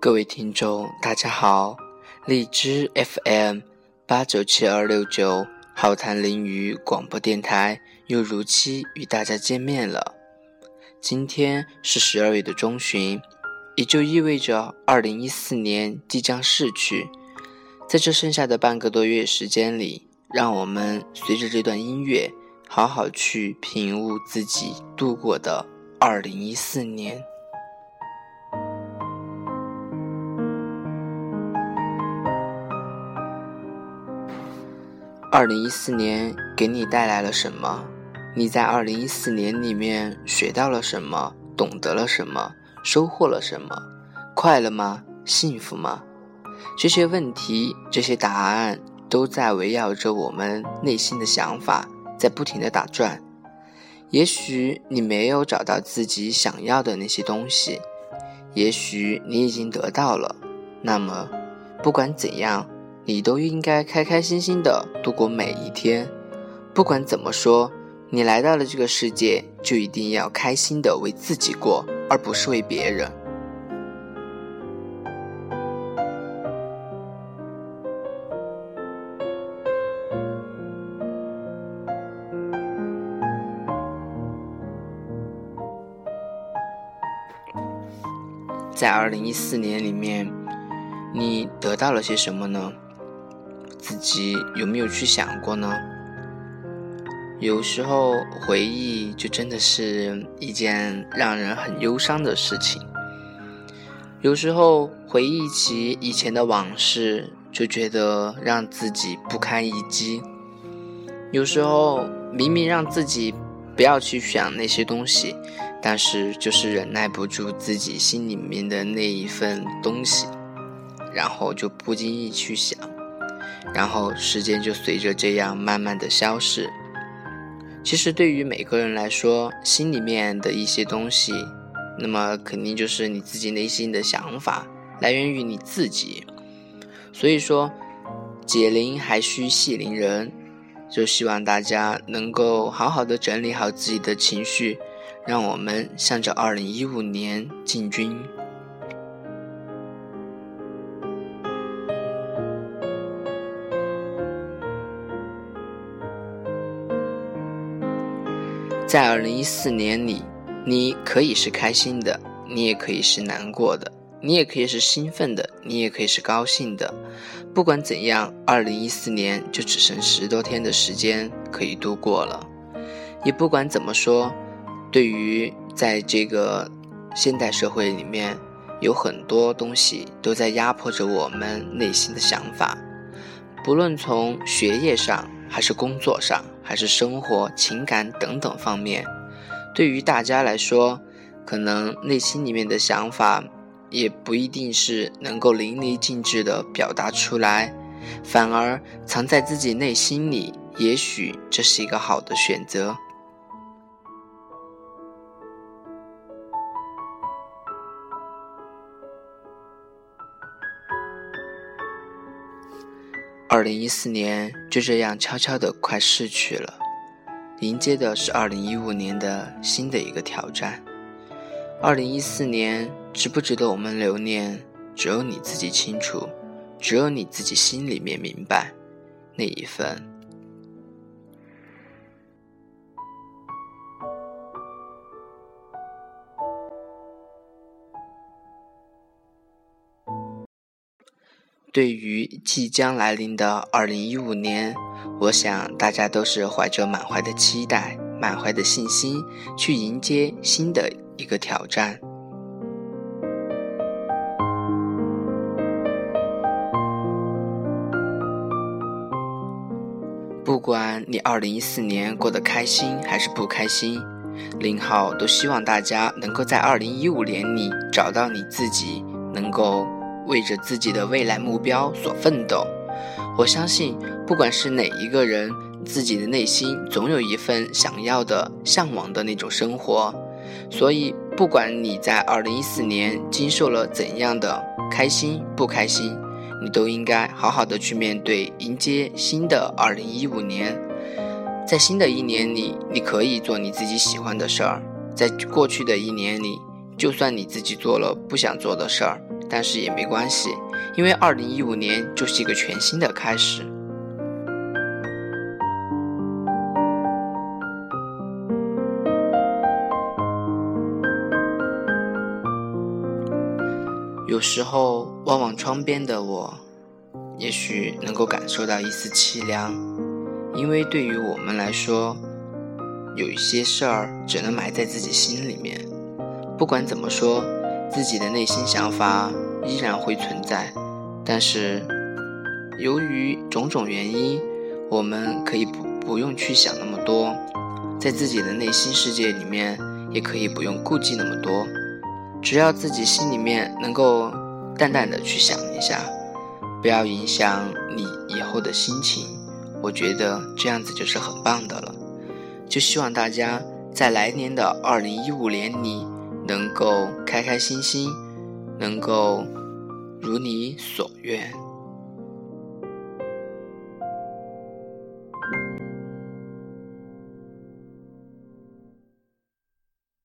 各位听众，大家好！荔枝 FM 八九七二六九浩谈林语广播电台又如期与大家见面了。今天是十二月的中旬，也就意味着二零一四年即将逝去。在这剩下的半个多月时间里，让我们随着这段音乐，好好去品悟自己度过的二零一四年。二零一四年给你带来了什么？你在二零一四年里面学到了什么？懂得了什么？收获了什么？快乐吗？幸福吗？这些问题，这些答案都在围绕着我们内心的想法，在不停的打转。也许你没有找到自己想要的那些东西，也许你已经得到了。那么，不管怎样。你都应该开开心心的度过每一天，不管怎么说，你来到了这个世界，就一定要开心的为自己过，而不是为别人。在二零一四年里面，你得到了些什么呢？自己有没有去想过呢？有时候回忆就真的是一件让人很忧伤的事情。有时候回忆起以前的往事，就觉得让自己不堪一击。有时候明明让自己不要去想那些东西，但是就是忍耐不住自己心里面的那一份东西，然后就不经意去想。然后时间就随着这样慢慢的消逝。其实对于每个人来说，心里面的一些东西，那么肯定就是你自己内心的想法，来源于你自己。所以说，解铃还需系铃人，就希望大家能够好好的整理好自己的情绪，让我们向着二零一五年进军。在二零一四年里，你可以是开心的，你也可以是难过的，你也可以是兴奋的，你也可以是高兴的。不管怎样，二零一四年就只剩十多天的时间可以度过了。也不管怎么说，对于在这个现代社会里面，有很多东西都在压迫着我们内心的想法，不论从学业上。还是工作上，还是生活、情感等等方面，对于大家来说，可能内心里面的想法也不一定是能够淋漓尽致的表达出来，反而藏在自己内心里，也许这是一个好的选择。二零一四年就这样悄悄的快逝去了，迎接的是二零一五年的新的一个挑战。二零一四年值不值得我们留念，只有你自己清楚，只有你自己心里面明白那一份。对于即将来临的二零一五年，我想大家都是怀着满怀的期待、满怀的信心去迎接新的一个挑战。不管你二零一四年过得开心还是不开心，林浩都希望大家能够在二零一五年里找到你自己，能够。为着自己的未来目标所奋斗，我相信，不管是哪一个人，自己的内心总有一份想要的、向往的那种生活。所以，不管你在二零一四年经受了怎样的开心、不开心，你都应该好好的去面对，迎接新的二零一五年。在新的一年里，你可以做你自己喜欢的事儿；在过去的一年里，就算你自己做了不想做的事儿。但是也没关系，因为二零一五年就是一个全新的开始。有时候望望窗边的我，也许能够感受到一丝凄凉，因为对于我们来说，有一些事儿只能埋在自己心里面。不管怎么说，自己的内心想法依然会存在，但是由于种种原因，我们可以不不用去想那么多，在自己的内心世界里面，也可以不用顾忌那么多。只要自己心里面能够淡淡的去想一下，不要影响你以后的心情，我觉得这样子就是很棒的了。就希望大家在来年的二零一五年里能够开开心心，能够如你所愿。